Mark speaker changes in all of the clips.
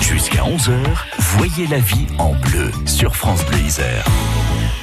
Speaker 1: Jusqu'à 11h, voyez la vie en bleu sur France Bleu Isère.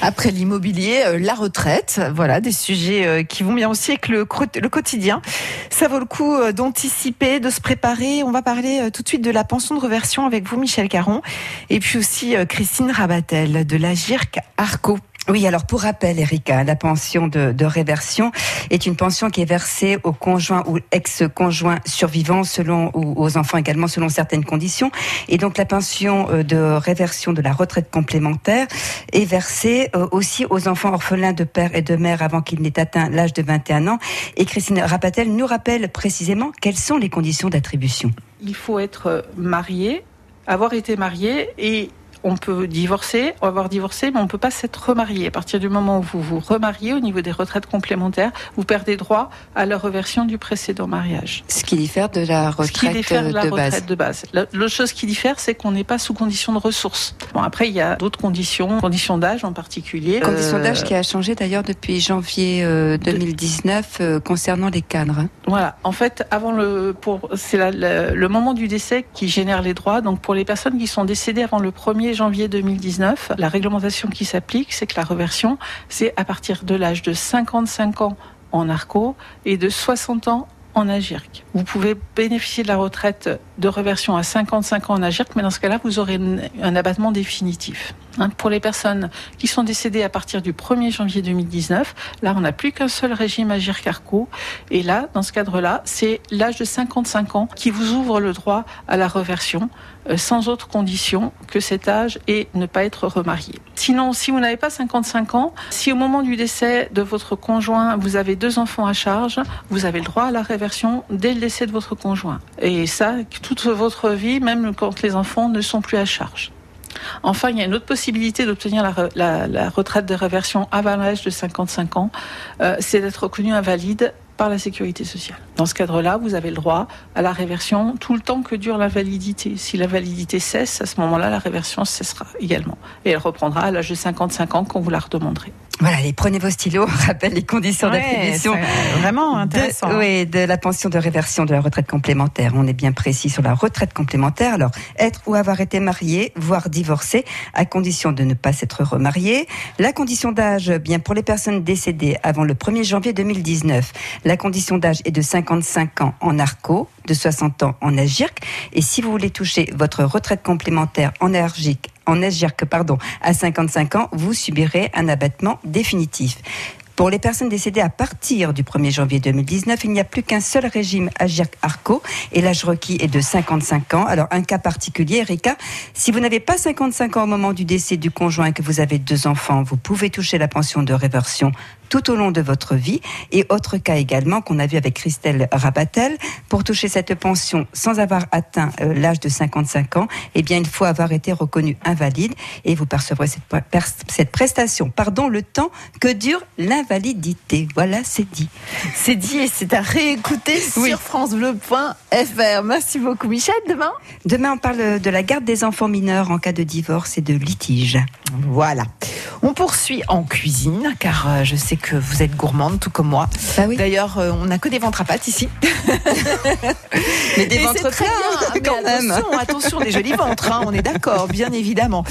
Speaker 2: Après l'immobilier, euh, la retraite, voilà, des sujets euh, qui vont bien aussi avec le, quotidien. Ça vaut le coup euh, d'anticiper, de se préparer. On va parler tout de suite de la pension de reversion avec vous, Michel Caron, et puis aussi Christine Rabatel de la GIRC Arco.
Speaker 3: Oui, alors pour rappel, Erika, la pension de, réversion est une pension qui est versée aux conjoints ou ex-conjoints survivants selon ou aux enfants également selon certaines conditions. Et donc la pension euh, de réversion de la retraite complémentaire est versée euh, aussi aux enfants orphelins de père et de mère avant qu'ils n'aient atteint l'âge de 21 ans. Et Christine Rapatel nous rappelle précisément quelles sont les conditions d'attribution.
Speaker 4: Il faut être marié, avoir été marié et on peut divorcer, avoir divorcé, mais on ne peut pas s'être remarié. À partir du moment où vous vous remariez au niveau des retraites complémentaires, vous perdez droit à la reversion du précédent mariage.
Speaker 3: Ce qui diffère de la retraite,
Speaker 4: de, la retraite de base. L'autre chose qui diffère, c'est qu'on n'est pas sous condition de ressources. Bon, après, il y a d'autres conditions, conditions d'âge en particulier.
Speaker 3: Condition d'âge qui a changé d'ailleurs depuis janvier 2019 euh, euh, concernant les cadres.
Speaker 4: Voilà. En fait, avant le, pour, c'est le moment du décès qui génère les droits. Donc, pour les personnes qui sont décédées avant le 1er janvier 2019, la réglementation qui s'applique, c'est que la reversion, c'est à partir de l'âge de 55 ans en ARCO et de 60 ans en AGIRC. Vous pouvez bénéficier de la retraite de reversion à 55 ans en AGIRC, mais dans ce cas-là, vous aurez un abattement définitif. Hein, pour les personnes qui sont décédées à partir du 1er janvier 2019, là, on n'a plus qu'un seul régime AGIRC-ARCO. Et là, dans ce cadre-là, c'est l'âge de 55 ans qui vous ouvre le droit à la reversion euh, sans autre condition que cet âge et ne pas être remarié. Sinon, si vous n'avez pas 55 ans, si au moment du décès de votre conjoint, vous avez deux enfants à charge, vous avez le droit à la réversion dès le décès de votre conjoint. Et ça, toute votre vie, même quand les enfants ne sont plus à charge. Enfin, il y a une autre possibilité d'obtenir la, retraite de réversion avant l'âge de 55 ans, euh, c'est d'être reconnu invalide par la sécurité sociale. Dans ce cadre-là, vous avez le droit à la réversion tout le temps que dure l'invalidité. Si l'invalidité cesse, à ce moment-là, la réversion cessera également. Et elle reprendra à l'âge de 55 ans quand vous la redemanderez.
Speaker 3: Voilà, les prenez vos stylos, rappelle les conditions d'attribution.
Speaker 2: Vraiment intéressant.
Speaker 3: De, oui, de la pension de réversion de la retraite complémentaire. On est bien précis sur la retraite complémentaire. Alors, être ou avoir été marié, voire divorcé, à condition de ne pas s'être remarié. La condition d'âge, bien pour les personnes décédées avant le 1er janvier 2019. La condition d'âge est de 55 ans en ARCO, de 60 ans en AGIRC. Et si vous voulez toucher votre retraite complémentaire en ARGIC en AGIRC, pardon, à 55 ans, vous subirez un abattement définitif. Pour les personnes décédées à partir du 1er janvier 2019, il n'y a plus qu'un seul régime AGIRC-ARCO et l'âge requis est de 55 ans. Alors, un cas particulier, Erika, si vous n'avez pas 55 ans au moment du décès du conjoint et que vous avez deux enfants, vous pouvez toucher la pension de réversion tout au long de votre vie. Et autre cas également qu'on a vu avec Christelle Rabatel, pour toucher cette pension sans avoir atteint euh, l'âge de 55 ans, eh bien, il faut avoir été reconnu invalide et vous percevrez cette, cette prestation, pardon, le temps que dure l'invalidité. Voilà, c'est dit.
Speaker 2: C'est dit et c'est à réécouter sur francebleu.fr. Merci beaucoup, Michel. Demain?
Speaker 3: Demain, on parle de la garde des enfants mineurs en cas de divorce et de litige.
Speaker 2: Voilà. On poursuit en cuisine, car euh, je sais que vous êtes gourmande, tout comme moi.
Speaker 3: Bah oui.
Speaker 2: D'ailleurs, euh, on n'a que des ventres à pâte ici.
Speaker 3: mais des ventres pleins,
Speaker 2: ah, quand même. Attention, attention, des jolis ventres, hein, on est d'accord, bien évidemment.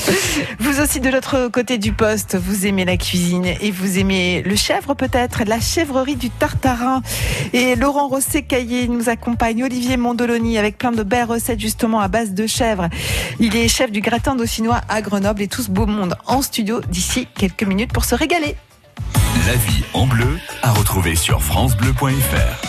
Speaker 2: Vous aussi, de l'autre côté du poste, vous aimez la cuisine et vous aimez le chèvre peut-être, la chèvrerie du Tartarin. Et Laurent Rosset-Caillé nous accompagne, Olivier Mondoloni, avec plein de belles recettes justement à base de chèvre. Il est chef du gratin dauphinois à Grenoble et tout ce beau monde en studio d'ici quelques minutes pour se régaler.
Speaker 1: La vie en bleu à retrouver sur francebleu.fr.